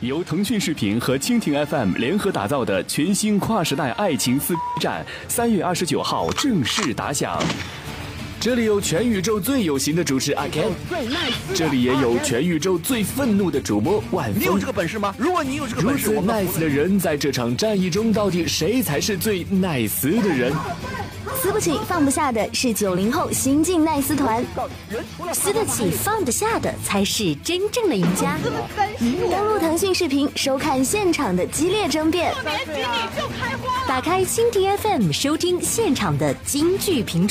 由腾讯视频和蜻蜓 FM 联合打造的全新跨时代爱情撕战，三月二十九号正式打响。这里有全宇宙最有型的主持阿 Ken，这里也有全宇宙最愤怒的主播万峰。你有这个本事吗？如果你有这个本事，如此我们 nice 的人，在这场战役中，到底谁才是最 nice 的人？撕不起放不下的是九零后新晋奈斯团，撕得起放得下的才是真正的赢家。登录腾讯视频收看现场的激烈争辩，打开蜻蜓 FM 收听现场的京剧评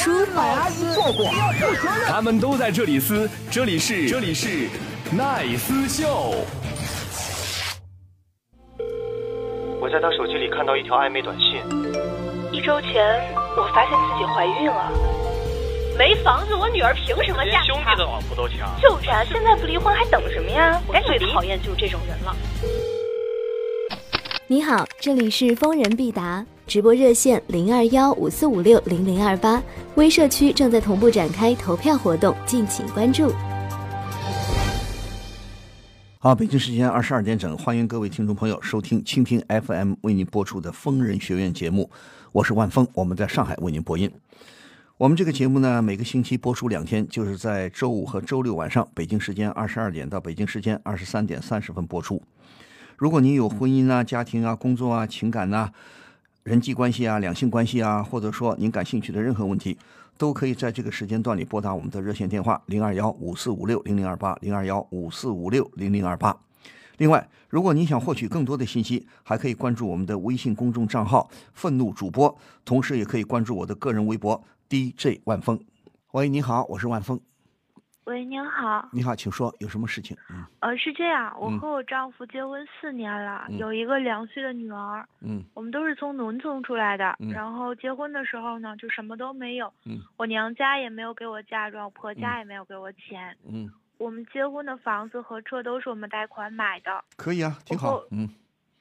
书。他们都在这里撕，这里是这里是奈斯秀。我在他手机里看到一条暧昧短信，一周前，我发现自己怀孕了。没房子，我女儿凭什么嫁给他？老婆都抢。就是啊，现在不离婚还等什么呀？我最讨厌就是这种人了。你好，这里是疯人必答直播热线零二幺五四五六零零二八，微社区正在同步展开投票活动，敬请关注。好，北京时间二十二点整，欢迎各位听众朋友收听蜻蜓 FM 为您播出的疯人学院节目，我是万峰，我们在上海为您播音。我们这个节目呢，每个星期播出两天，就是在周五和周六晚上，北京时间二十二点到北京时间二十三点三十分播出。如果您有婚姻啊、家庭啊、工作啊、情感呐、人际关系啊、两性关系啊，或者说您感兴趣的任何问题，都可以在这个时间段里拨打我们的热线电话零二幺五四五六零零二八零二幺五四五六零零二八。另外，如果您想获取更多的信息，还可以关注我们的微信公众账号“愤怒主播”，同时也可以关注我的个人微博 DJ 万峰。喂，你好，我是万峰。喂，您好，你好，请说，有什么事情？嗯。呃，是这样，我嗯和我丈夫结婚四年了，嗯有一个两岁的女儿，嗯。我们都是从农村出来的，嗯。然后结婚的时候呢，就什么都没有，嗯。我娘家也没有给我嫁妆，我婆家也没有给我钱，嗯，我们结婚的房子和车都是我们贷款买的，可以啊，挺好。嗯。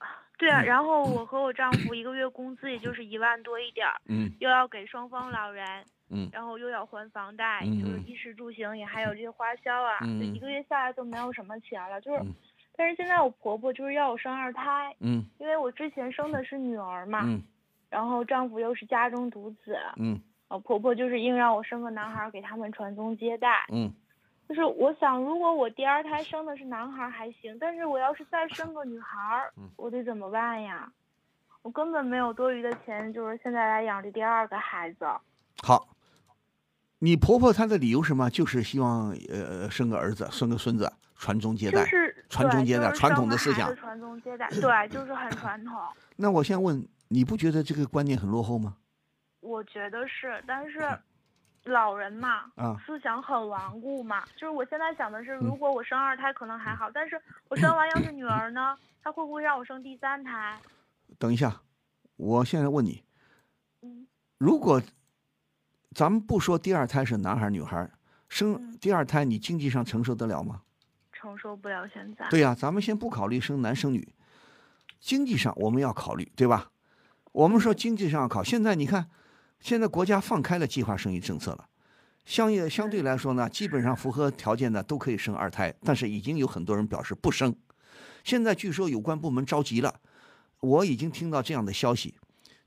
对啊，嗯然后。我和我丈夫一个月工资也就是一万多一点儿，嗯。又要给双方老人，嗯。然后又要还房贷，嗯就是衣食住行也还有这些花销啊，嗯。就一个月下来都没有什么钱了，就是，嗯。但是现在我婆婆就是要我生二胎，嗯。因为我之前生的是女儿嘛，嗯。然后丈夫又是家中独子，嗯。呃，婆婆就是硬让我生个男孩儿给他们传宗接代，嗯。就是我想如果我第二胎生的是男孩儿还行，但是我要是再生个女孩儿，嗯。我得怎么办呀？我根本没有多余的钱，就是现在来养这第二个孩子。好。你婆婆她的理由是什么？就是希望呃生个儿子，生个孙子，传宗接代。就是传宗接代对传统的思想传宗接代，对，就是很传统。那我先问，你不觉得这个观念很落后吗？我觉得是，但是老人嘛，啊思想很顽固嘛。就是我现在想的是，嗯如果我生二胎可能还好，但是我生完要是女儿呢，她会不会让我生第三胎？等一下，我现在问你，嗯，如果咱们不说第二胎是男孩儿女孩儿，生嗯第二胎你经济上承受得了吗？承受不了现在。对呀、咱们先不考虑生男生女，经济上我们要考虑，对吧？我们说经济上要考，现在你看，现在国家放开了计划生育政策了，相应相对来说呢，基本上符合条件的都可以生二胎，但是已经有很多人表示不生。现在据说有关部门着急了，我已经听到这样的消息，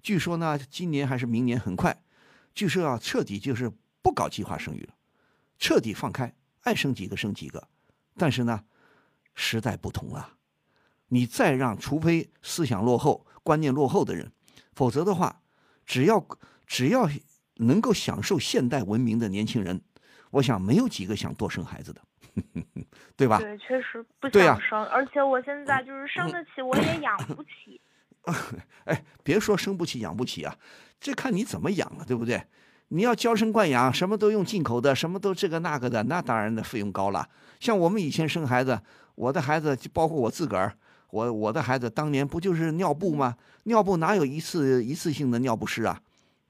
据说呢，今年还是明年很快，据说要彻底就是不搞计划生育了，彻底放开，爱生几个生几个。但是呢，时代不同了，你再让，除非思想落后、观念落后的人，否则的话，只要只要能够享受现代文明的年轻人，我想没有几个想多生孩子的，对吧？对，确实不想生，而且我现在就是生得起，我也养不起。哎，别说生不起养不起啊，这看你怎么养了，对不对？你要娇生惯养，什么都用进口的，什么都这个那个的，那当然的费用高了。像我们以前生孩子，我的孩子包括我自个儿，我我的孩子当年不就是尿布吗？尿布哪有一次一次性的尿不湿啊？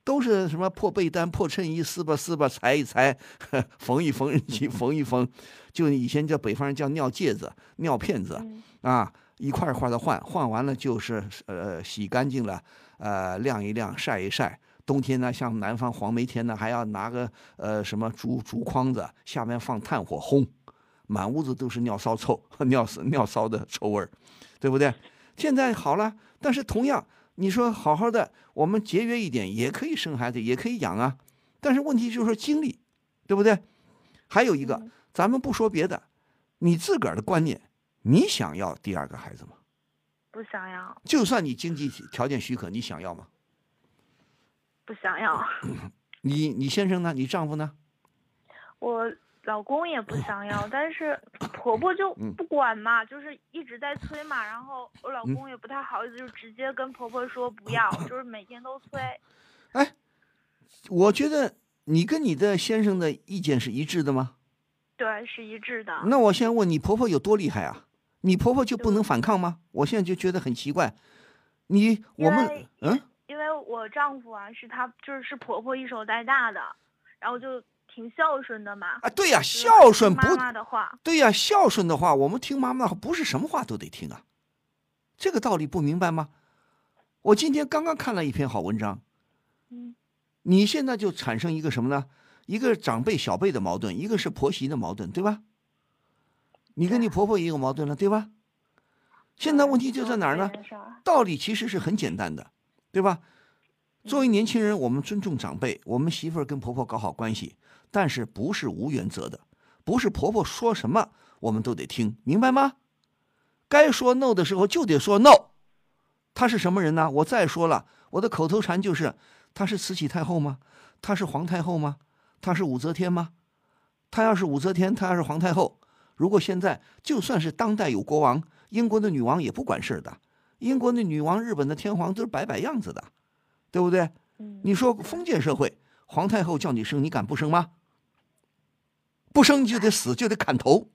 都是什么破被单、破衬衣，撕吧撕吧，裁一裁，缝一缝，去缝一缝，就以前叫北方人叫尿介子、尿片子。嗯啊，一块一块的换，换完了就是呃洗干净了，呃晾一晾，晒一晒。冬天呢，像南方黄梅天呢，还要拿个呃什么竹竹筐子，下面放炭火烘，满屋子都是尿骚臭、尿骚尿骚的臭味儿，对不对？现在好了，但是同样，你说好好的，我们节约一点也可以生孩子，也可以养啊。但是问题就是说精力，对不对？还有一个，咱们不说别的，你自个儿的观念，你想要第二个孩子吗？不想要，就算你经济条件许可，你想要吗？不想要。你你先生呢？你丈夫呢？我老公也不想要，但是婆婆就不管嘛，就是一直在催嘛。然后我老公也不太好意思，就直接跟婆婆说不要，就是每天都催。哎，我觉得你跟你的先生的意见是一致的吗？对，是一致的。那我先问你，婆婆有多厉害啊？你婆婆就不能反抗吗？我现在就觉得很奇怪。你我们嗯，因为我丈夫啊，是他就是是婆婆一手带大的，然后就挺孝顺的嘛。啊，对呀，孝顺不妈妈的话。对呀，孝顺的话，我们听妈妈的话，不是什么话都得听啊。这个道理不明白吗？我今天刚刚看了一篇好文章。嗯。你现在就产生一个什么呢？一个长辈小辈的矛盾，一个是婆媳的矛盾，对吧？你跟你婆婆也有矛盾了，对吧？现在问题就在哪儿呢？道理其实是很简单的，对吧？作为年轻人，我们尊重长辈，我们媳妇儿跟婆婆搞好关系，但是不是无原则的，不是婆婆说什么我们都得听，明白吗？该说 no 的时候就得说 no。她是什么人呢？我再说了，我的口头禅就是：她是慈禧太后吗？她是皇太后吗？她是武则天吗？她要是武则天，她要是皇太后。如果现在就算是当代有国王，英国的女王也不管事儿的。英国的女王、日本的天皇都是摆摆样子的，对不对？你说封建社会，皇太后叫你生，你敢不生吗？不生你就得死，就得砍头。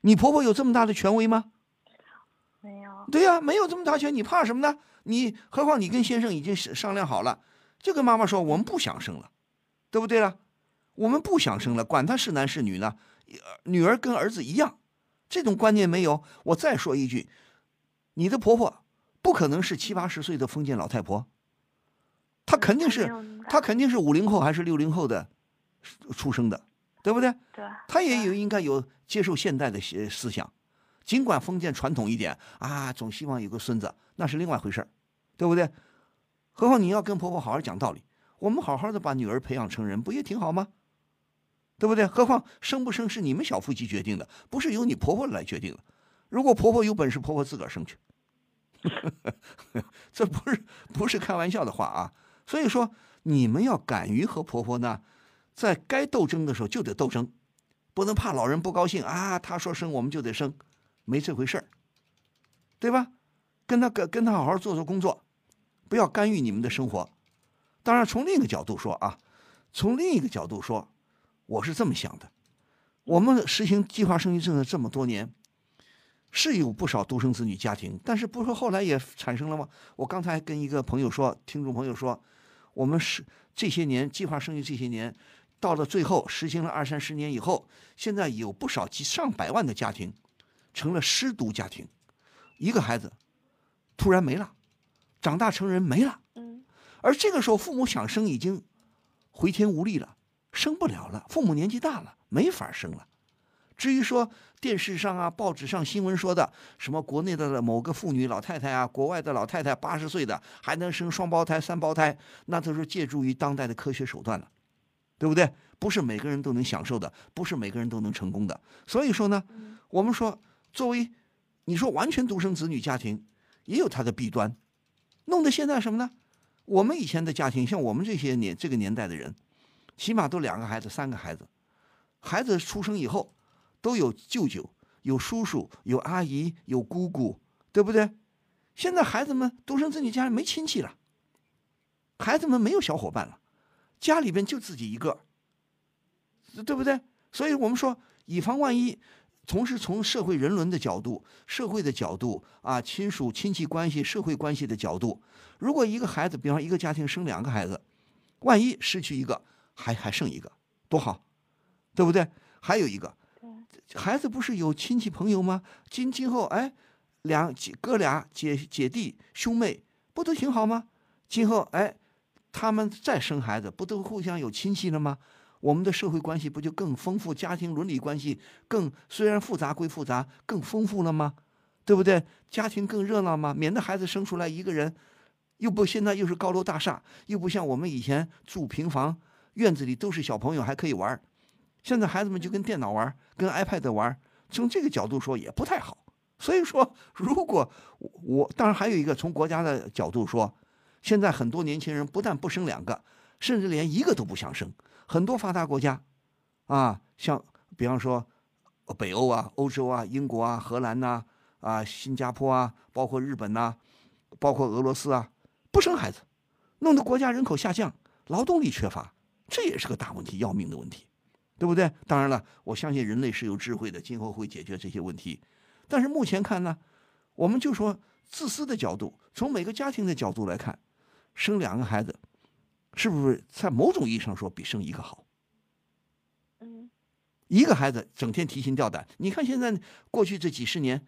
你婆婆有这么大的权威吗？没有。对呀，没有这么大权，你怕什么呢？你何况你跟先生已经商量好了，就跟妈妈说我们不想生了，对不对了？我们不想生了，管他是男是女呢。女儿跟儿子一样，这种观念没有。我再说一句，你的婆婆不可能是七八十岁的封建老太婆，她肯定是她肯定是五零后还是六零后的出生的，对不对？对。她也有应该有接受现代的些思想，尽管封建传统一点啊，总希望有个孙子，那是另外回事儿，对不对？何况你要跟婆婆好好讲道理，我们好好的把女儿培养成人，不也挺好吗？对不对？何况生不生是你们小夫妻决定的，不是由你婆婆来决定的。如果婆婆有本事，婆婆自个儿生去，这不是不是开玩笑的话啊。所以说，你们要敢于和婆婆呢，在该斗争的时候就得斗争，不能怕老人不高兴啊。他说生我们就得生，没这回事儿，对吧？跟他跟跟他好好做做工作，不要干预你们的生活。当然，从另一个角度说啊，从另一个角度说。我是这么想的，我们实行计划生育政策这么多年，是有不少独生子女家庭，但是不是后来也产生了吗？我刚才跟一个朋友说，听众朋友说，我们是这些年计划生育这些年，到了最后实行了二三十年以后，现在有不少几上百万的家庭成了失独家庭，一个孩子突然没了，长大成人没了，嗯，而这个时候父母想生已经回天无力了。生不了了，父母年纪大了，没法生了。至于说电视上啊、报纸上新闻说的什么国内的某个妇女老太太啊，国外的老太太八十岁的还能生双胞胎、三胞胎，那都是借助于当代的科学手段了，对不对？不是每个人都能享受的，不是每个人都能成功的。所以说呢，我们说作为你说完全独生子女家庭，也有它的弊端，弄得现在什么呢？我们以前的家庭，像我们这些年这个年代的人。起码都两个孩子、三个孩子，孩子出生以后，都有舅舅、有叔叔、有阿姨、有姑姑，对不对？现在孩子们独生子女家里没亲戚了，孩子们没有小伙伴了，家里边就自己一个，对不对？所以我们说，以防万一，同时从社会人伦的角度、社会的角度啊，亲属亲戚关系、社会关系的角度，如果一个孩子，比方一个家庭生两个孩子，万一失去一个。还还剩一个，多好，对不对？还有一个，孩子不是有亲戚朋友吗？今今后，哎，两姐哥俩姐姐弟兄妹不都挺好吗？今后，哎，他们再生孩子，不都互相有亲戚了吗？我们的社会关系不就更丰富？家庭伦理关系更虽然复杂归复杂，更丰富了吗？对不对？家庭更热闹吗？免得孩子生出来一个人，又不现在又是高楼大厦，又不像我们以前住平房，院子里都是小朋友还可以玩现在孩子们就跟电脑玩，跟 iPad 玩，从这个角度说也不太好。所以说，如果我当然还有一个从国家的角度说，现在很多年轻人不但不生两个，甚至连一个都不想生。很多发达国家，啊，像比方说北欧啊、欧洲啊、英国啊、荷兰呐、啊、新加坡啊，包括日本呐，包括俄罗斯啊，不生孩子，弄得国家人口下降，劳动力缺乏，这也是个大问题，要命的问题，对不对？当然了，我相信人类是有智慧的，今后会解决这些问题。但是目前看呢，我们就说自私的角度，从每个家庭的角度来看，生两个孩子，是不是在某种意义上说比生一个好？嗯，一个孩子整天提心吊胆，你看现在过去这几十年，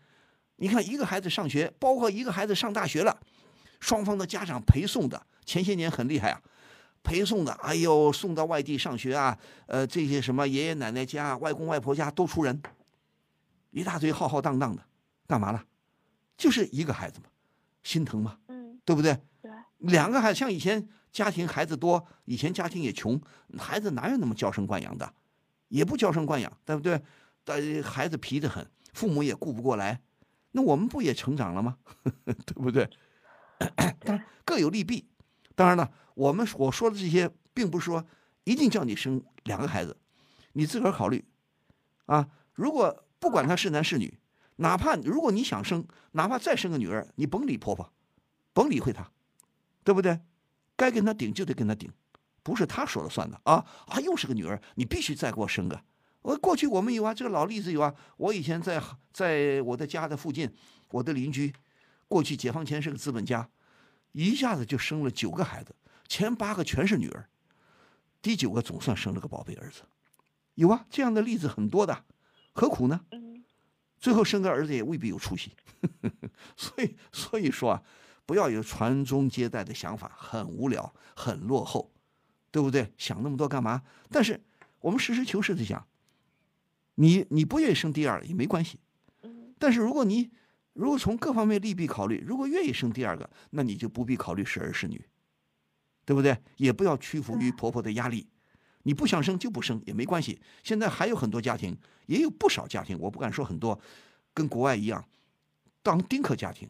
你看一个孩子上学，包括一个孩子上大学了，双方的家长陪送的，前些年很厉害啊，陪送的，哎呦，送到外地上学啊，呃，这些什么爷爷奶奶家、外公外婆家都出人。一大堆浩浩荡荡的，干嘛了？就是一个孩子嘛，心疼嘛，嗯，对不对？对，两个孩子像以前家庭孩子多，以前家庭也穷，孩子哪有那么娇生惯养的？也不娇生惯养，对不对？呃，孩子皮得很，父母也顾不过来，那我们不也成长了吗？对不对？当然各有利弊。当然了，我们我说的这些，并不是说一定叫你生两个孩子，你自个儿考虑啊。如果不管他是男是女，哪怕如果你想生，哪怕再生个女儿，你甭理婆婆，甭理会她，对不对？该跟他顶就得跟他顶，不是他说了算的啊啊！又是个女儿，你必须再给我生个。我过去我们有啊，这个老例子有啊。我以前在在我的家的附近，我的邻居，过去解放前是个资本家，一下子就生了九个孩子，前八个全是女儿，第九个总算生了个宝贝儿子。有啊，这样的例子很多的。何苦呢？最后生个儿子也未必有出息，所以所以说啊，不要有传宗接代的想法，很无聊，很落后，对不对？想那么多干嘛？但是我们实事求是的讲，你你不愿意生第二也没关系，但是如果你如果从各方面利弊考虑，如果愿意生第二个，那你就不必考虑是儿是女，对不对？也不要屈服于婆婆的压力。你不想生就不生也没关系。现在还有很多家庭，也有不少家庭，我不敢说很多，跟国外一样，当丁克家庭，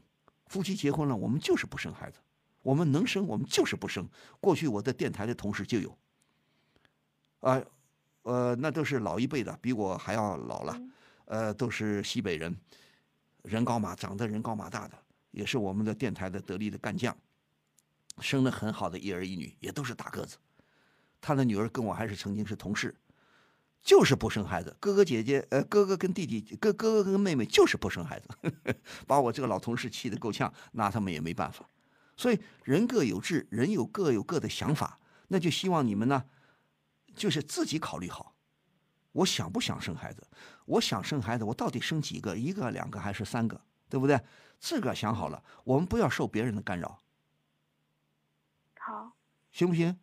夫妻结婚了，我们就是不生孩子，我们能生我们就是不生。过去我在电台的同事就有，啊，呃，那都是老一辈的，比我还要老了，呃，都是西北人，人高马长得人高马大的，也是我们的电台的得力的干将，生了很好的一儿一女，也都是大个子。他的女儿跟我还是曾经是同事，就是不生孩子。哥哥姐姐，呃，哥哥跟弟弟，哥哥哥跟妹妹就是不生孩子，把我这个老同事气得够呛，拿他们也没办法。所以人各有志，人有各有各的想法，那就希望你们呢，就是自己考虑好，我想不想生孩子？我想生孩子，我到底生几个？一个、两个还是三个？对不对？自个儿想好了，我们不要受别人的干扰。好，行不行？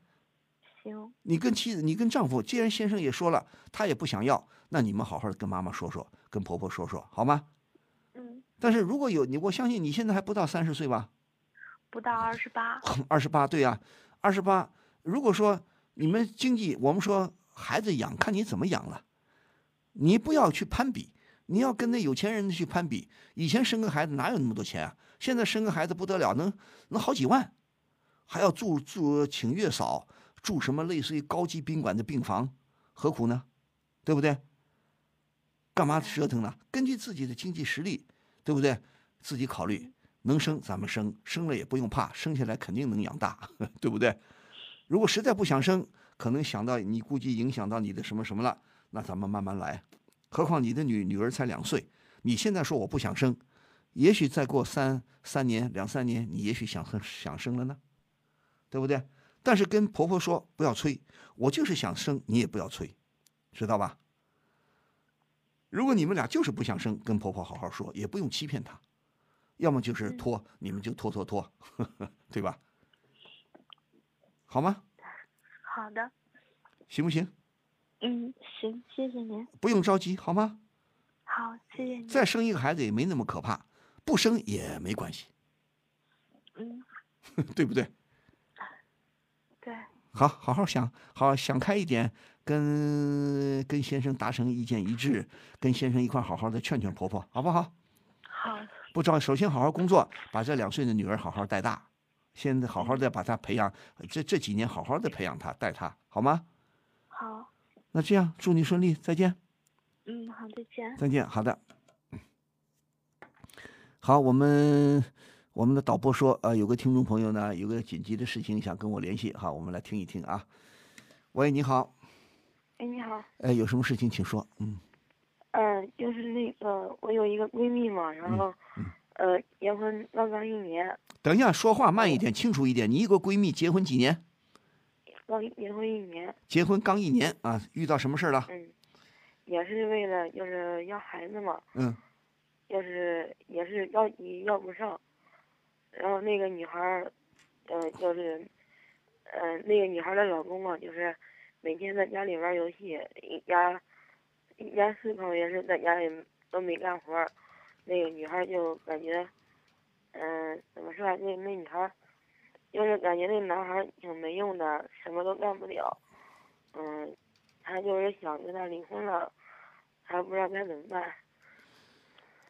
行，你跟妻子，你跟丈夫，既然先生也说了，他也不想要，那你们好好的跟妈妈说说，跟婆婆说说，好吗？嗯。但是如果有你，我相信你现在还不到三十岁吧？不到二十八。二十八，对呀，二十八。如果说你们经济，我们说孩子养，看你怎么养了。你不要去攀比，你要跟那有钱人去攀比。以前生个孩子哪有那么多钱啊？现在生个孩子不得了，能能好几万，还要住住请月嫂。住什么类似于高级宾馆的病房，何苦呢？对不对？干嘛折腾呢？根据自己的经济实力，对不对？自己考虑，能生咱们生，生了也不用怕，生下来肯定能养大，对不对？如果实在不想生，可能想到你估计影响到你的什么什么了，那咱们慢慢来。何况你的女女儿才两岁，你现在说我不想生，也许再过三三年两三年，你也许想生想生了呢，对不对？但是跟婆婆说不要催，我就是想生，你也不要催，知道吧？如果你们俩就是不想生，跟婆婆好好说，也不用欺骗她，要么就是拖，你们就拖拖拖，对吧？好吗？好的。行不行？嗯，行，谢谢您。不用着急，好吗？好，谢谢您。再生一个孩子也没那么可怕，不生也没关系，嗯，对不对？对，好，好好想，好想开一点，跟跟先生达成意见一致，跟先生一块儿好好的劝劝婆婆，好不好？好，不着，首先好好工作，把这两岁的女儿好好带大，现在好好的把她培养，这这几年好好的培养她，带她，好吗？好，那这样，祝你顺利，再见，嗯，好，再见。再见，好的。嗯好，我们我们的导播说，呃，有个听众朋友呢，有个紧急的事情想跟我联系，好，我们来听一听啊。喂，你好，哎，你好，哎，有什么事情请说，嗯。嗯、就是那个我有一个闺蜜嘛，然后，呃，结婚刚刚一年，等一下，说话慢一点，清楚一点。你一个闺蜜结婚几年？刚结婚一年，结婚刚一年啊，遇到什么事儿了？嗯，也是为了就是要孩子嘛，嗯要是也是要急要不上，然后那个女孩儿，呃，就是，呃，那个女孩儿的老公嘛，就是每天在家里玩游戏，一家一家四口也是在家里都没干活儿，那个女孩儿就感觉，嗯、怎么说啊？那那女孩儿，就是感觉那男孩挺没用的，什么都干不了，嗯，他就是想跟他离婚了，还不知道该怎么办。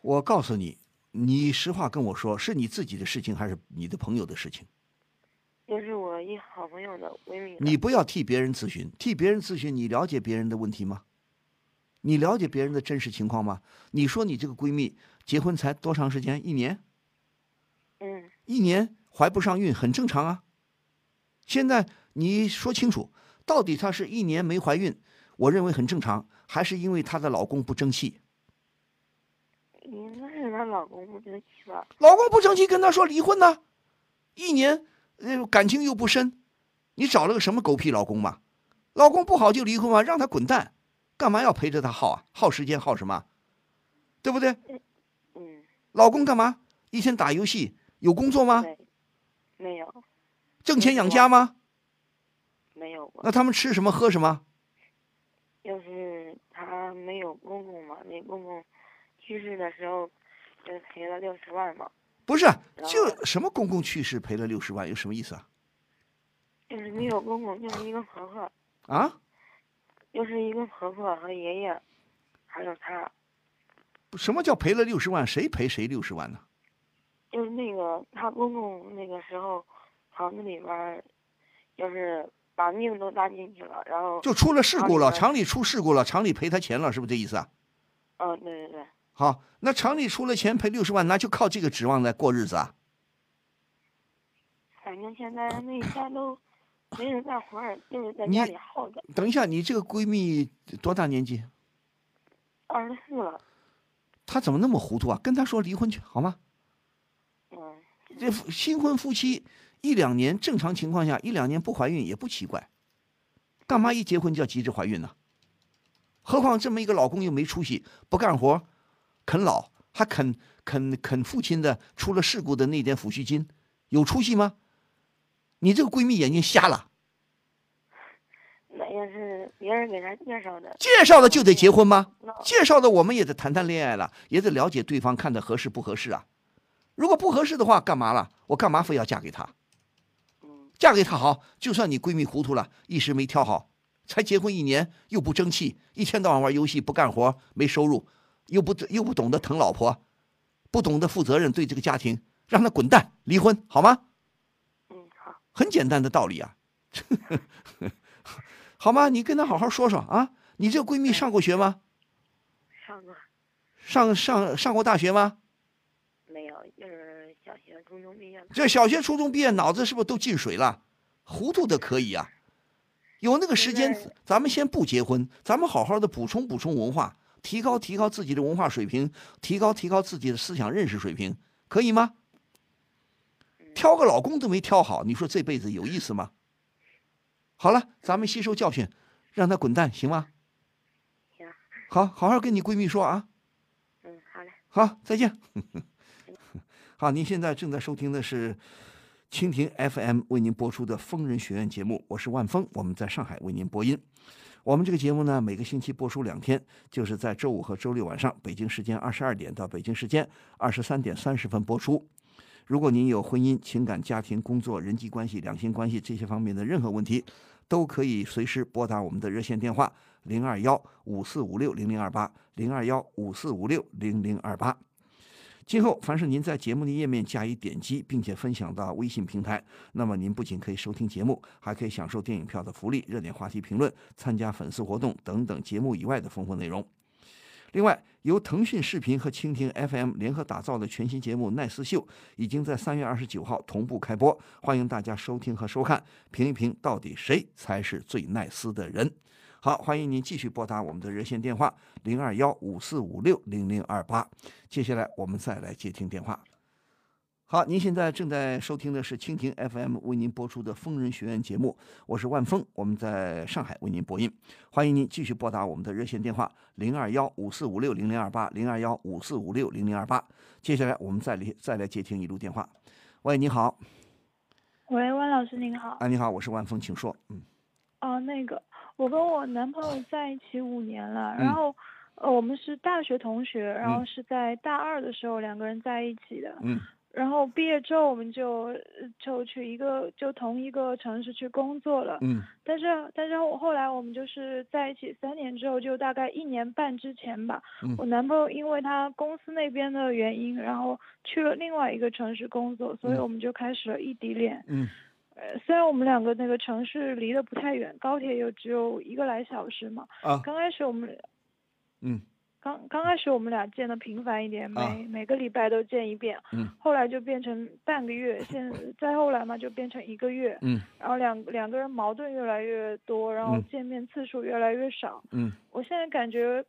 我告诉你，你实话跟我说，是你自己的事情还是你的朋友的事情？就是我一好朋友的闺蜜的。你不要替别人咨询，替别人咨询，你了解别人的问题吗？你了解别人的真实情况吗？你说你这个闺蜜结婚才多长时间？一年？嗯，一年怀不上孕很正常啊。现在你说清楚，到底她是一年没怀孕，我认为很正常，还是因为她的老公不争气？应该是她老公不争气吧？老公不争气，跟她说离婚呢，一年，呃，感情又不深，你找了个什么狗屁老公嘛？老公不好就离婚嘛，让他滚蛋，干嘛要陪着他耗啊？耗时间耗什么？对不对？嗯，老公干嘛？一天打游戏，有工作吗？对，没有，挣钱养家吗？没有过。那他们吃什么喝什么？就是他没有公公嘛，那公公去世的时候，就赔了六十万嘛，不是，就什么公公去世赔了六十万，有什么意思啊？就是没有公公，就是一个婆婆，啊？就是一个婆婆和爷爷，还有他，什么叫赔了六十万？谁赔谁六十万呢？就是那个她公公那个时候，厂子里边儿，就是把命都搭进去了，然后，就出了事故了，厂里出事故了，厂里赔他钱了，是不是这意思啊？嗯，对对对，好，那厂里出了钱赔六十万，那就靠这个指望来过日子啊？反正现在那一家都没人干活儿，就 是在家里耗着，等一下，你这个闺蜜多大年纪？二十四了，她怎么那么糊涂啊？跟她说离婚去好吗？嗯，这新婚夫妻一两年，正常情况下一两年不怀孕也不奇怪，干嘛一结婚就要急着怀孕呢？何况这么一个老公又没出息，不干活，啃老，还啃啃啃父亲的出了事故的那点抚恤金，有出息吗？你这个闺蜜眼睛瞎了，那也是别人给她介绍的，介绍的就得结婚吗？介绍的我们也得谈谈恋爱了，也得了解对方，看的合适不合适啊。如果不合适的话，干嘛了？我干嘛非要嫁给他？嗯嫁给他好，就算你闺蜜糊涂了，一时没挑好，才结婚一年又不争气，一天到晚玩游戏不干活，没收入，又不又不懂得疼老婆，不懂得负责任对这个家庭，让他滚蛋，离婚好吗？嗯好，很简单的道理啊，好吗？你跟她好好说说啊。你这个闺蜜上过学吗？上过上上上过大学吗？就是小学、初中毕业的，这小学、初中毕业，脑子是不是都进水了？糊涂的可以啊。有那个时间，咱们先不结婚，咱们好好的补充补充文化，提高提高自己的文化水平，提高提高自己的思想认识水平，可以吗？挑个老公都没挑好，你说这辈子有意思吗？好了，咱们吸收教训，让他滚蛋，行吗？行，好，好好跟你闺蜜说啊。嗯，好嘞。好，再见。好，您现在正在收听的是蜻蜓 FM 为您播出的《疯人学院》节目，我是万峰，我们在上海为您播音。我们这个节目呢，每个星期播出两天，就是在周五和周六晚上，北京时间二十二点到北京时间二十三点三十分播出。如果您有婚姻、情感、家庭、工作、人际关系、两性关系这些方面的任何问题，都可以随时拨打我们的热线电话零二幺五四五六零零二八零二幺五四五六零零二八。今后，凡是您在节目的页面加以点击，并且分享到微信平台，那么您不仅可以收听节目，还可以享受电影票的福利、热点话题评论、参加粉丝活动等等节目以外的丰富内容。另外，由腾讯视频和蜻蜓 FM 联合打造的全新节目《奈斯秀》已经在三月二十九号同步开播，欢迎大家收听和收看，评一评到底谁才是最奈斯的人。好，欢迎您继续拨打我们的热线电话零二幺五四五六零零二八。接下来我们再来接听电话。好，您现在正在收听的是蜻蜓 FM 为您播出的《疯人学院》节目，我是万峰，我们在上海为您播音。欢迎您继续拨打我们的热线电话零二幺五四五六零零二八零二幺五四五六零零二八。接下来我们再来再来接听一路电话。喂，你好。喂，万老师您好。啊，你好，我是万峰，请说。嗯。哦，那个。我跟我男朋友在一起五年了，然后，呃，我们是大学同学，然后是在大二的时候两个人在一起的，嗯，然后毕业之后我们就就去一个就同一个城市去工作了，嗯，但是但是我后来我们就是在一起三年之后，就大概一年半之前吧，我男朋友因为他公司那边的原因，然后去了另外一个城市工作，所以我们就开始了异地恋，嗯。呃，虽然我们两个那个城市离得不太远，高铁又只有一个来小时嘛。啊。刚开始我们，嗯。刚刚开始我们俩见的频繁一点，每每个礼拜都见一遍。嗯。后来就变成半个月，现 再后来嘛就变成一个月。嗯。然后两两个人矛盾越来越多，然后见面次数越来越少。嗯。我现在感觉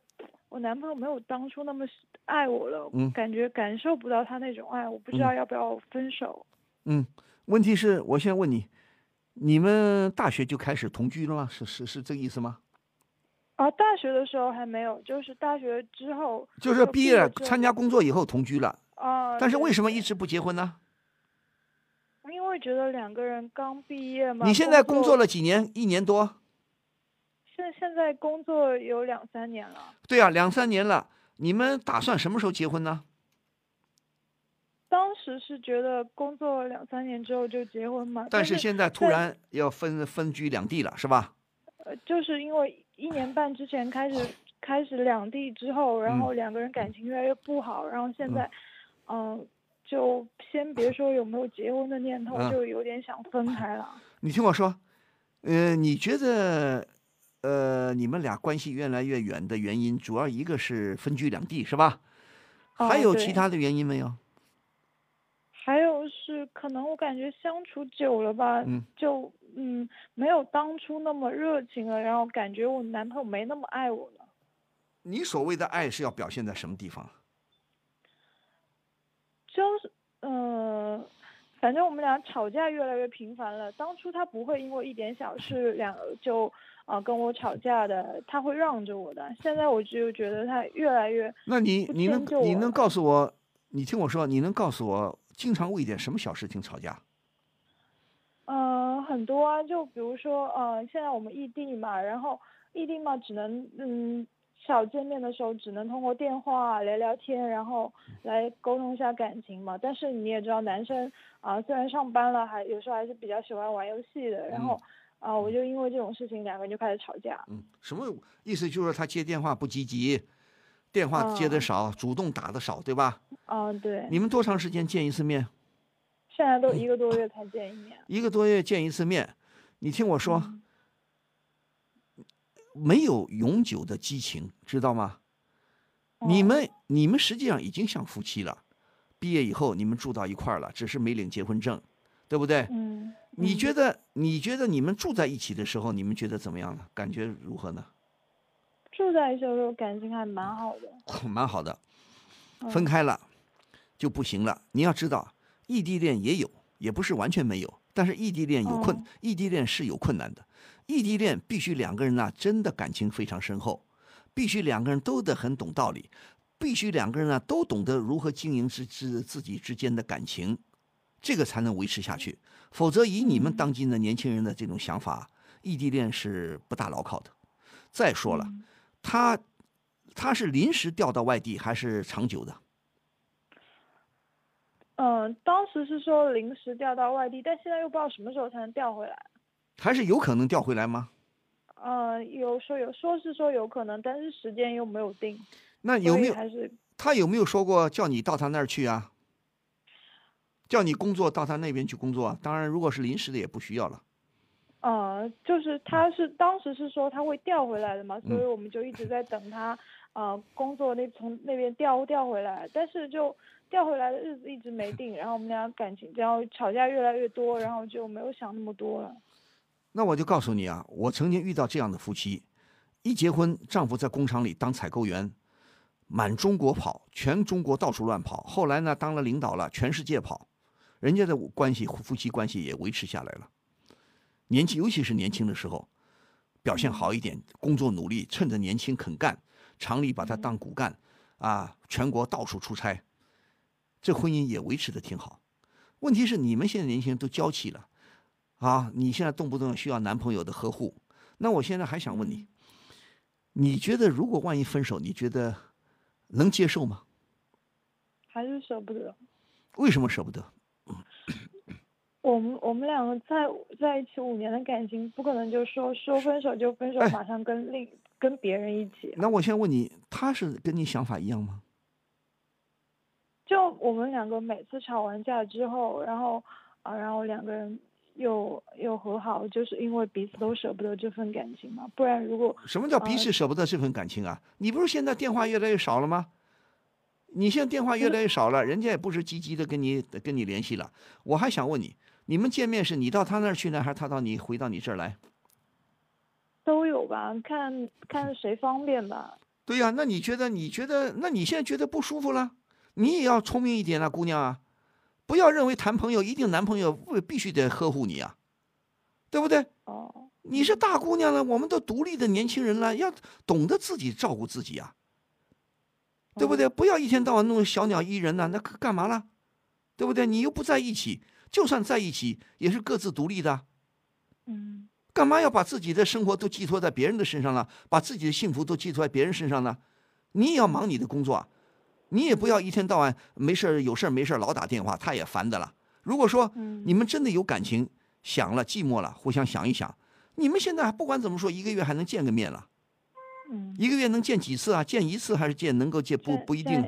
我男朋友没有当初那么爱我了，嗯。感觉感受不到他那种爱，我不知道要不要分手。嗯。问题是，我先问你，你们大学就开始同居了吗？是是是这个意思吗？啊，大学的时候还没有，就是大学之后，就是毕业了参加工作以后同居了。啊。但是为什么一直不结婚呢？因为觉得两个人刚毕业嘛。你现在工作了几年？一年多。现现在工作有两三年了。对啊，两三年了。你们打算什么时候结婚呢？当时是觉得工作两三年之后就结婚嘛，但是现在突然要分分居两地了，是吧？呃，就是因为一年半之前开始开始两地之后，然后两个人感情越来越不好，然后现在，嗯，就先别说有没有结婚的念头，就有点想分开了。你听我说，呃，你觉得，呃，你们俩关系越来越远的原因，主要一个是分居两地，是吧？还有其他的原因没有？可能我感觉相处久了吧，就嗯没有当初那么热情了，然后感觉我男朋友没那么爱我了。你所谓的爱是要表现在什么地方？就是嗯，反正我们俩吵架越来越频繁了。当初他不会因为一点小事两就啊跟我吵架的，他会让着我的。现在我就觉得他越来越那你你能你能告诉我？你听我说，你能告诉我？经常为一点什么小事情吵架？嗯，很多啊，就比如说，呃，现在我们异地嘛，然后异地嘛，只能嗯，少见面的时候只能通过电话聊聊天，然后来沟通一下感情嘛。但是你也知道，男生啊，虽然上班了，还有时候还是比较喜欢玩游戏的。然后啊，我就因为这种事情，两个人就开始吵架。嗯，什么意思？就是他接电话不积极。电话接的少，主动打的少，对吧？嗯，对。你们多长时间见一次面？现在都一个多月才见一面。一个多月见一次面，你听我说，没有永久的激情，知道吗？你们你们实际上已经像夫妻了，毕业以后你们住到一块儿了，只是没领结婚证，对不对？嗯。你觉得你觉得你们住在一起的时候，你们觉得怎么样呢？感觉如何呢？住在一起的时候感情还蛮好的，蛮好的，分开了就不行了。你要知道，异地恋也有，也不是完全没有。但是异地恋有困，异地恋是有困难的。异地恋必须两个人呢，真的感情非常深厚，必须两个人都得很懂道理，必须两个人呢都懂得如何经营之之自己之间的感情，这个才能维持下去。否则，以你们当今的年轻人的这种想法，异地恋是不大牢靠的。再说了，嗯他他是临时调到外地还是长久的？嗯，当时是说临时调到外地，但现在又不知道什么时候才能调回来。还是有可能调回来吗？嗯，有说有说是说有可能，但是时间又没有定，那有没有还是他有没有说过叫你到他那儿去啊？叫你工作到他那边去工作啊？当然，如果是临时的也不需要了。呃，就是他是当时是说他会调回来的嘛，所以嗯我们就一直在等他，呃，工作那从那边调调回来，但是就调回来的日子一直没定，然后我们俩感情然后吵架越来越多，然后就没有想那么多了。那我就告诉你啊，我曾经遇到这样的夫妻，一结婚，丈夫在工厂里当采购员，满中国跑，全中国到处乱跑。后来呢，当了领导了，全世界跑，人家的关系夫妻关系也维持下来了。年轻，尤其是年轻的时候，表现好一点，工作努力，趁着年轻肯干，厂里把他当骨干，啊，全国到处出差，这婚姻也维持的挺好。问题是你们现在年轻人都娇气了。啊，你现在动不动需要男朋友的呵护，那我现在还想问你，你觉得如果万一分手，你觉得能接受吗？还是舍不得。为什么舍不得？我们我们两个在在一起五年的感情，不可能就说说分手就分手，哎马上跟另跟别人一起。那我先问你，他是跟你想法一样吗？就我们两个每次吵完架之后，然后啊，然后两个人又又和好，就是因为彼此都舍不得这份感情嘛。不然如果什么叫彼呃此舍不得这份感情啊？你不是现在电话越来越少了吗？你现在电话越来越少了，人家也不是积极的跟你跟你联系了。我还想问你，你们见面是你到他那儿去呢，还是他到你回到你这儿来？都有吧，看看谁方便吧。对呀、那你觉得？你觉得？那你现在觉得不舒服了？你也要聪明一点啊，姑娘啊，不要认为谈朋友一定男朋友必须得呵护你啊，对不对？哦，你是大姑娘了，我们都独立的年轻人了，要懂得自己照顾自己啊，对不对？不要一天到晚弄小鸟依人呐、那干干嘛啦？对不对？你又不在一起，就算在一起，也是各自独立的。嗯，干嘛要把自己的生活都寄托在别人的身上呢？把自己的幸福都寄托在别人身上呢？你也要忙你的工作啊，你也不要一天到晚没事儿有事儿没事儿老打电话，他也烦的了。如果说嗯你们真的有感情，想了寂寞了，互相想一想，你们现在不管怎么说，一个月还能见个面了，嗯，一个月能见几次啊？见一次还是见能够见不不一定？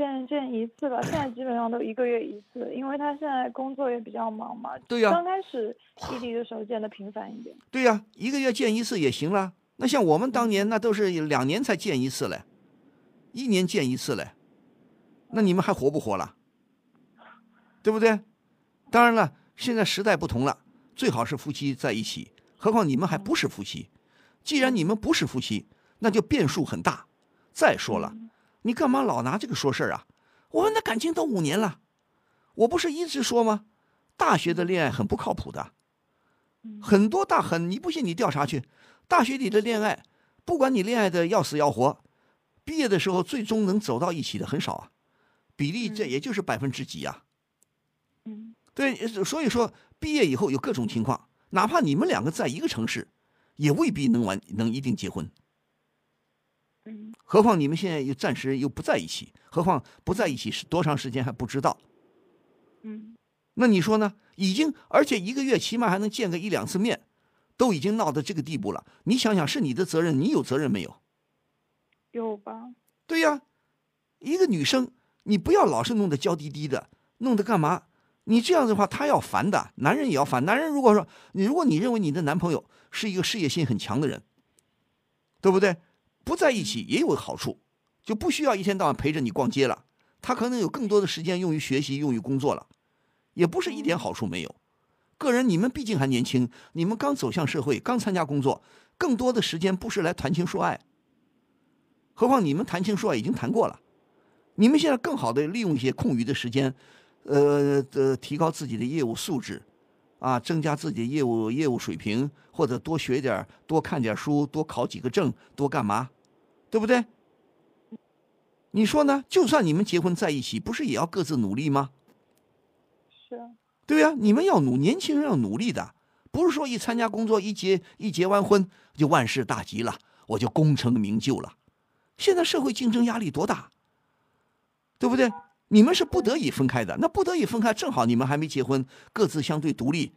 见见一次吧，现在基本上都一个月一次，因为他现在工作也比较忙嘛。对呀刚开始异地的时候见的频繁一点。对呀、一个月见一次也行啦。那像我们当年那都是两年才见一次嘞，一年见一次嘞，那你们还活不活了？对不对？当然了，现在时代不同了，最好是夫妻在一起。何况你们还不是夫妻，既然你们不是夫妻，那就变数很大。再说了，你干嘛老拿这个说事儿啊？我们的感情都五年了，我不是一直说吗？大学的恋爱很不靠谱的。很多大很，你不信你调查去，大学里的恋爱，不管你恋爱的要死要活，毕业的时候最终能走到一起的很少啊，比例这也就是百分之几啊。嗯对，所以说毕业以后有各种情况，哪怕你们两个在一个城市，也未必能完能一定结婚。嗯何况你们现在又暂时又不在一起，何况不在一起是多长时间还不知道。嗯那你说呢？已经，而且一个月起码还能见个一两次面，都已经闹到这个地步了。你想想，是你的责任，你有责任没有？有吧？对呀，一个女生，你不要老是弄得娇滴滴的，弄得干嘛？你这样的话，她要烦的，男人也要烦。男人如果说你，如果你认为你的男朋友是一个事业心很强的人，对不对？不在一起也有好处，就不需要一天到晚陪着你逛街了，他可能有更多的时间用于学习，用于工作了，也不是一点好处没有。个人，你们毕竟还年轻，你们刚走向社会，刚参加工作，更多的时间不是来谈情说爱。何况你们谈情说爱已经谈过了，你们现在更好的利用一些空余的时间，呃呃，提高自己的业务素质，啊，增加自己的业务业务水平，或者多学点多看点书，多考几个证，多干嘛，对不对？你说呢？就算你们结婚在一起，不是也要各自努力吗？是啊。对呀、你们要努，年轻人要努力的，不是说一参加工作一结一结完婚就万事大吉了，我就功成名就了。现在社会竞争压力多大，对不对？你们是不得已分开的，那不得已分开，正好你们还没结婚，各自相对独立，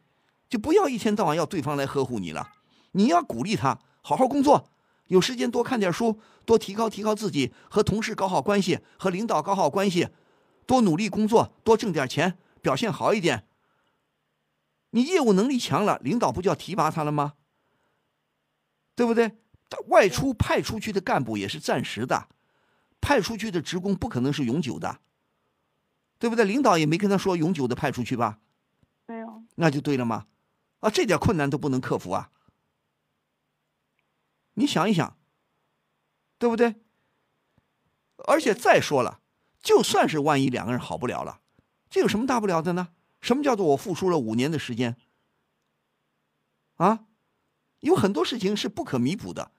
就不要一天到晚要对方来呵护你了。你要鼓励他好好工作，有时间多看点书，多提高提高自己，和同事搞好关系，和领导搞好关系，多努力工作，多挣点钱，表现好一点。你业务能力强了，领导不就要提拔他了吗？对不对？外出派出去的干部也是暂时的，派出去的职工不可能是永久的，对不对？领导也没跟他说永久的派出去吧？没有。那就对了吗？啊，这点困难都不能克服啊！你想一想，对不对？而且再说了，就算是万一两个人好不了了，这有什么大不了的呢？什么叫做我付出了五年的时间？啊，有很多事情是不可弥补的。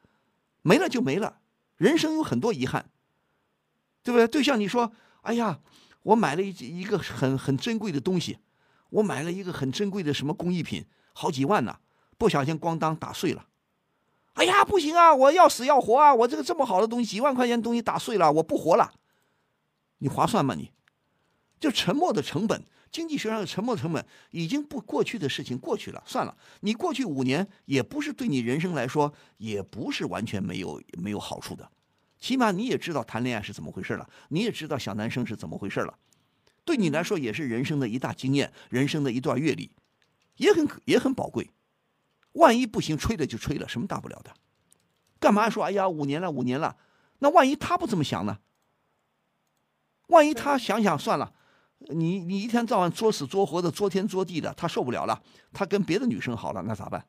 没了就没了，人生有很多遗憾，对不对？就像你说，哎呀，我买了一一个很很珍贵的东西，我买了一个很珍贵的什么工艺品，好几万呢，不小心咣当打碎了，哎呀，不行啊，我要死要活啊，我这个这么好的东西，几万块钱东西打碎了，我不活了，你划算吗？你，就沉默的成本。经济学上的沉默成本已经不过去的事情过去了，算了。你过去五年也不是对你人生来说，也不是完全没有没有好处的，起码你也知道谈恋爱是怎么回事了，你也知道小男生是怎么回事了，对你来说也是人生的一大经验，人生的一段阅历，也很也很宝贵。万一不行，吹了就吹了，什么大不了的？干嘛说哎呀五年了五年了？那万一他不这么想呢？万一他想想算了。你你一天到晚作死作活的作天作地的，他受不了了，他跟别的女生好了，那咋办？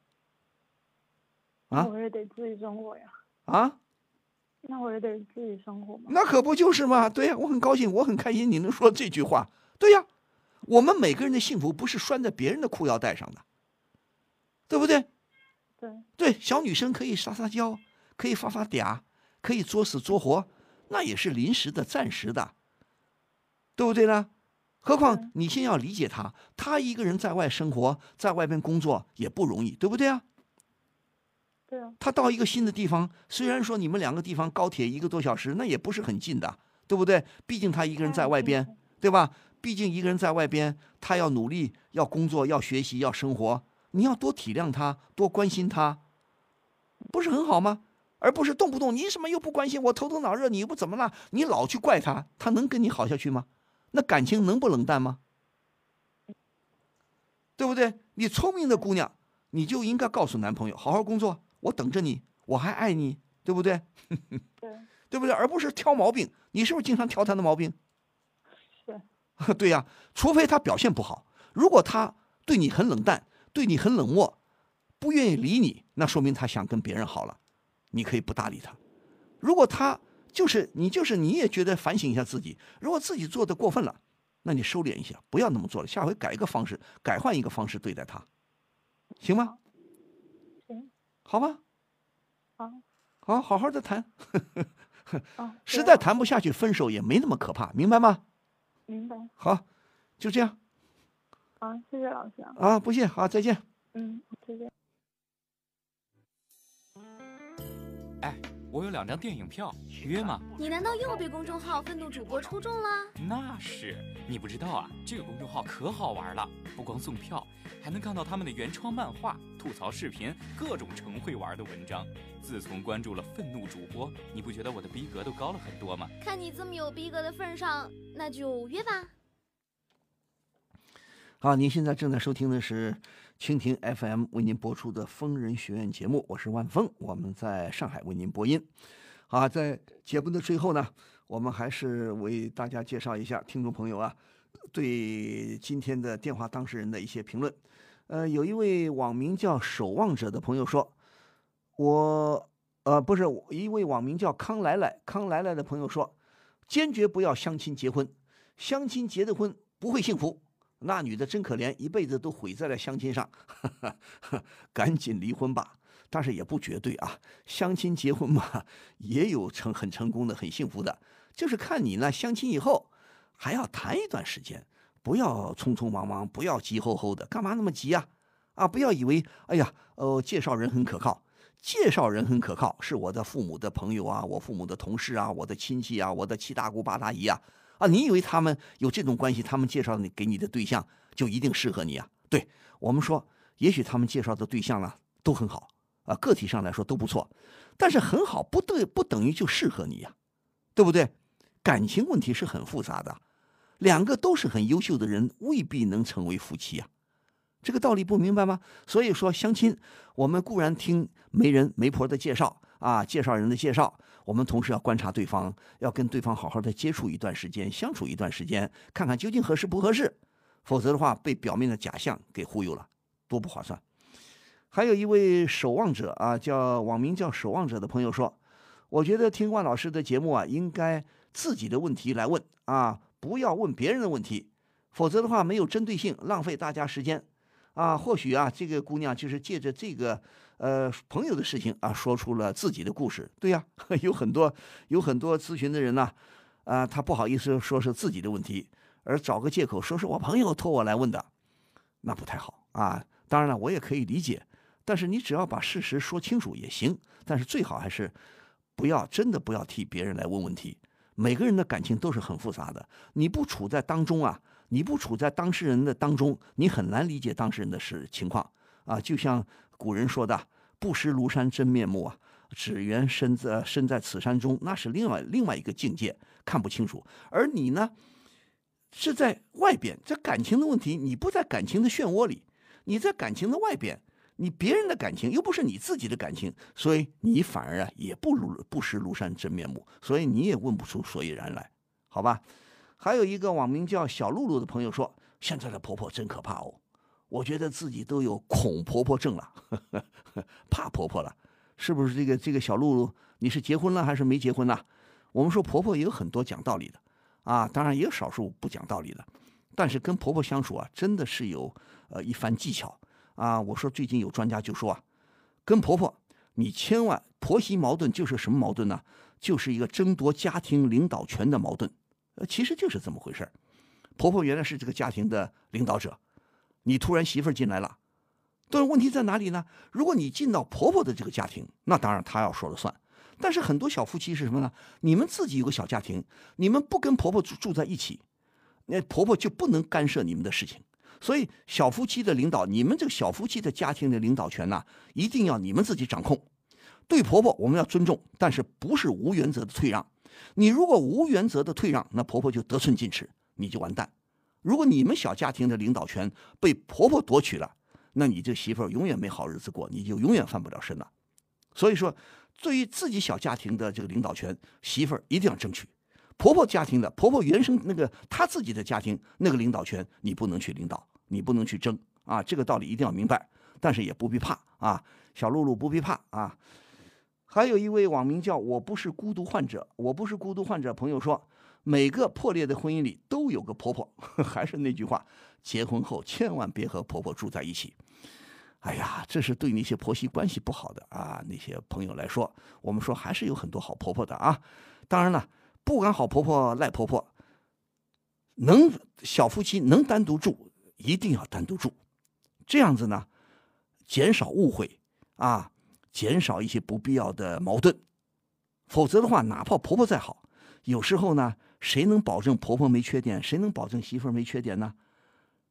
啊？我也得自己生活呀。啊？那我也得自己生活嘛。那可不就是嘛？对呀，我很高兴，我很开心，你能说这句话。对呀，我们每个人的幸福不是拴在别人的裤腰带上的，对不对？对。对，小女生可以撒撒娇，可以发发嗲，可以作死作活，那也是临时的、暂时的，对不对呢？何况你先要理解她，她一个人在外生活，在外边工作也不容易，对不对啊？对啊。他到一个新的地方，虽然说你们两个地方高铁一个多小时，那也不是很近的，对不对？毕竟她一个人在外边，对吧？毕竟一个人在外边，她要努力，要工作，要学习，要生活，你要多体谅他，多关心他，不是很好吗？而不是动不动你什么又不关心我，头疼脑热，你又不怎么了，你老去怪他，他能跟你好下去吗？那感情能不冷淡吗？对不对？你聪明的姑娘，你就应该告诉男朋友好好工作，我等着你，我还爱你，对不对？对，对不对？而不是挑毛病。你是不是经常挑他的毛病？是。对呀，除非他表现不好。如果他对你很冷淡，对你很冷漠，不愿意理你，那说明他想跟别人好了，你可以不搭理他。如果他，就是你，就是你也觉得反省一下自己。如果自己做的过分了，那你收敛一下，不要那么做了。下回改一个方式，改换一个方式对待他，行吗？行，好吧。好，好，好好的谈。实在谈不下去，分手也没那么可怕，明白吗？明白。好，就这样。好，谢谢老师。啊，不谢，好，再见。嗯，再见。哎。我有两张电影票，约吗？你难道又被公众号愤怒主播抽中了？那是，你不知道啊，这个公众号可好玩了，不光送票，还能看到他们的原创漫画、吐槽视频，各种成会玩的文章。自从关注了愤怒主播，你不觉得我的逼格都高了很多吗？看你这么有逼格的份上，那就约吧。好，您现在正在收听的是。蜻蜓 FM 为您播出的《疯人学院》节目，我是万峰，我们在上海为您播音。好，在节目的最后呢，我们还是为大家介绍一下听众朋友啊，对今天的电话当事人的一些评论。呃，有一位网名叫“守望者”的朋友说：“我呃，不是一位网名叫康来来康来来的朋友说，坚决不要相亲结婚，相亲结的婚不会幸福。”那女的真可怜，一辈子都毁在了相亲上，赶紧离婚吧。但是也不绝对啊，相亲结婚嘛，也有成很成功的、很幸福的，就是看你呢。相亲以后还要谈一段时间，不要匆匆忙忙，不要急吼吼的，干嘛那么急啊？啊，不要以为哎呀，呃，介绍人很可靠，介绍人很可靠，是我的父母的朋友啊，我父母的同事啊，我的亲戚啊，我的七大姑八大姨啊，啊，你以为他们有这种关系，他们介绍你给你的对象就一定适合你啊？对我们说，也许他们介绍的对象呢都很好啊，个体上来说都不错，但是很好不对不等于就适合你呀，对不对？感情问题是很复杂的，两个都是很优秀的人，未必能成为夫妻啊。这个道理不明白吗？所以说相亲，我们固然听媒人媒婆的介绍啊，介绍人的介绍，我们同时要观察对方，要跟对方好好的接触一段时间，相处一段时间，看看究竟合适不合适。否则的话，被表面的假象给忽悠了，多不划算。还有一位守望者啊，叫网名叫守望者的朋友说，我觉得听万老师的节目啊，应该自己的问题来问啊，不要问别人的问题，否则的话没有针对性，浪费大家时间。啊，或许啊，这个姑娘就是借着这个呃朋友的事情啊，说出了自己的故事。对呀，有很多有很多咨询的人呢，啊，他不好意思说是自己的问题，而找个借口说是我朋友托我来问的，那不太好啊。当然了，我也可以理解，但是你只要把事实说清楚也行。但是最好还是不要真的不要替别人来问问题。每个人的感情都是很复杂的，你不处在当中啊。你不处在当事人的当中，你很难理解当事人的事情况啊。就像古人说的：“不识庐山真面目啊，只缘身在身在此山中。”那是另外另外一个境界，看不清楚。而你呢，是在外边，这感情的问题，你不在感情的漩涡里，你在感情的外边，你别人的感情又不是你自己的感情，所以你反而啊也不如不识庐山真面目，所以你也问不出所以然来，好吧？还有一个网名叫小露露的朋友说：“现在的婆婆真可怕哦，我觉得自己都有恐婆婆症了，怕婆婆了，是不是？这个这个小露露，你是结婚了还是没结婚呢？我们说婆婆也有很多讲道理的啊，当然也有少数不讲道理的，但是跟婆婆相处啊，真的是有呃一番技巧啊。我说最近有专家就说啊，跟婆婆你千万婆媳矛盾就是什么矛盾呢？就是一个争夺家庭领导权的矛盾。”呃，其实就是这么回事婆婆原来是这个家庭的领导者，你突然媳妇进来了，但是问题在哪里呢？如果你进到婆婆的这个家庭，那当然她要说了算。但是很多小夫妻是什么呢？你们自己有个小家庭，你们不跟婆婆住住在一起，那婆婆就不能干涉你们的事情。所以小夫妻的领导，你们这个小夫妻的家庭的领导权呢，一定要你们自己掌控。对婆婆我们要尊重，但是不是无原则的退让。你如果无原则的退让，那婆婆就得寸进尺，你就完蛋。如果你们小家庭的领导权被婆婆夺取了，那你这媳妇儿永远没好日子过，你就永远翻不了身了。所以说，对于自己小家庭的这个领导权，媳妇儿一定要争取。婆婆家庭的婆婆原生那个她自己的家庭那个领导权，你不能去领导，你不能去争啊。这个道理一定要明白，但是也不必怕啊，小露露不必怕啊。还有一位网名叫“我不是孤独患者”，我不是孤独患者。朋友说，每个破裂的婚姻里都有个婆婆。还是那句话，结婚后千万别和婆婆住在一起。哎呀，这是对那些婆媳关系不好的啊那些朋友来说，我们说还是有很多好婆婆的啊。当然了，不管好婆婆赖婆婆，能小夫妻能单独住，一定要单独住，这样子呢，减少误会啊。减少一些不必要的矛盾，否则的话，哪怕婆婆再好，有时候呢，谁能保证婆婆没缺点？谁能保证媳妇儿没缺点呢？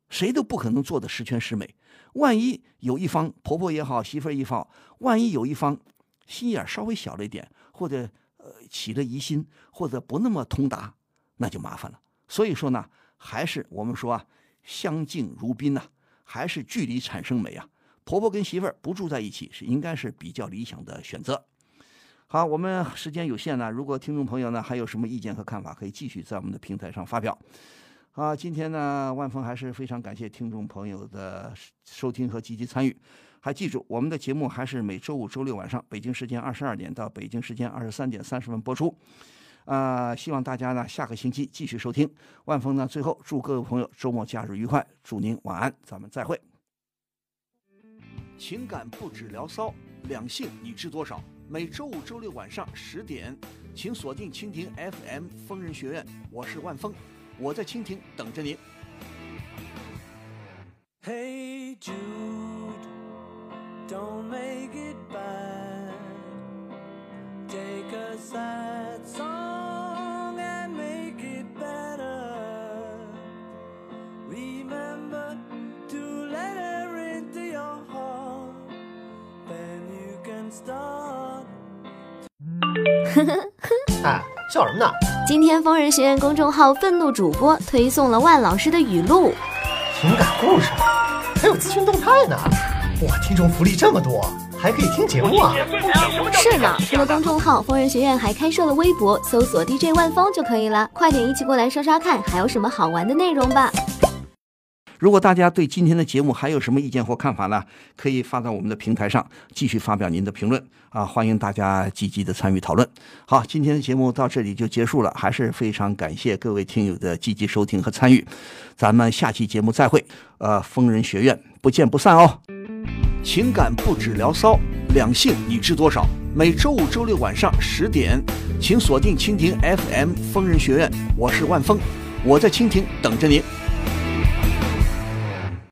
谁都不可能做的十全十美。万一有一方婆婆也好，媳妇儿也好，万一有一方心眼稍微小了一点，或者呃起了疑心，或者不那么通达，那就麻烦了。所以说呢，还是我们说啊，相敬如宾呐，还是距离产生美啊。婆婆跟媳妇儿不住在一起是应该是比较理想的选择。好，我们时间有限呢，如果听众朋友呢还有什么意见和看法，可以继续在我们的平台上发表。好，今天呢，万峰还是非常感谢听众朋友的收听和积极参与。还记住，我们的节目还是每周五、周六晚上，北京时间二十二点到北京时间二十三点三十分播出。啊，希望大家呢下个星期继续收听。万峰呢，最后祝各位朋友周末假日愉快，祝您晚安，咱们再会。情感不止聊骚，两性你知多少？每周五、周六晚上十点，请锁定蜻蜓 FM 疯人学院，我是万峰，我在蜻蜓等着您。哎，笑什么呢？今天疯人学院公众号愤怒主播推送了万老师的语录，情感故事，还有资讯动态呢。哇，听众福利这么多，还可以听节目啊！是呢，除了公众号，疯人学院还开设了微博，搜索 DJ 万峰就可以了。快点一起过来刷刷看，还有什么好玩的内容吧。如果大家对今天的节目还有什么意见或看法呢？可以发到我们的平台上，继续发表您的评论啊！欢迎大家积极的参与讨论。好，今天的节目到这里就结束了，还是非常感谢各位听友的积极收听和参与。咱们下期节目再会，呃，疯人学院不见不散哦。情感不止聊骚，两性你知多少？每周五、周六晚上十点，请锁定蜻蜓 FM 疯人学院，我是万峰，我在蜻蜓等着您。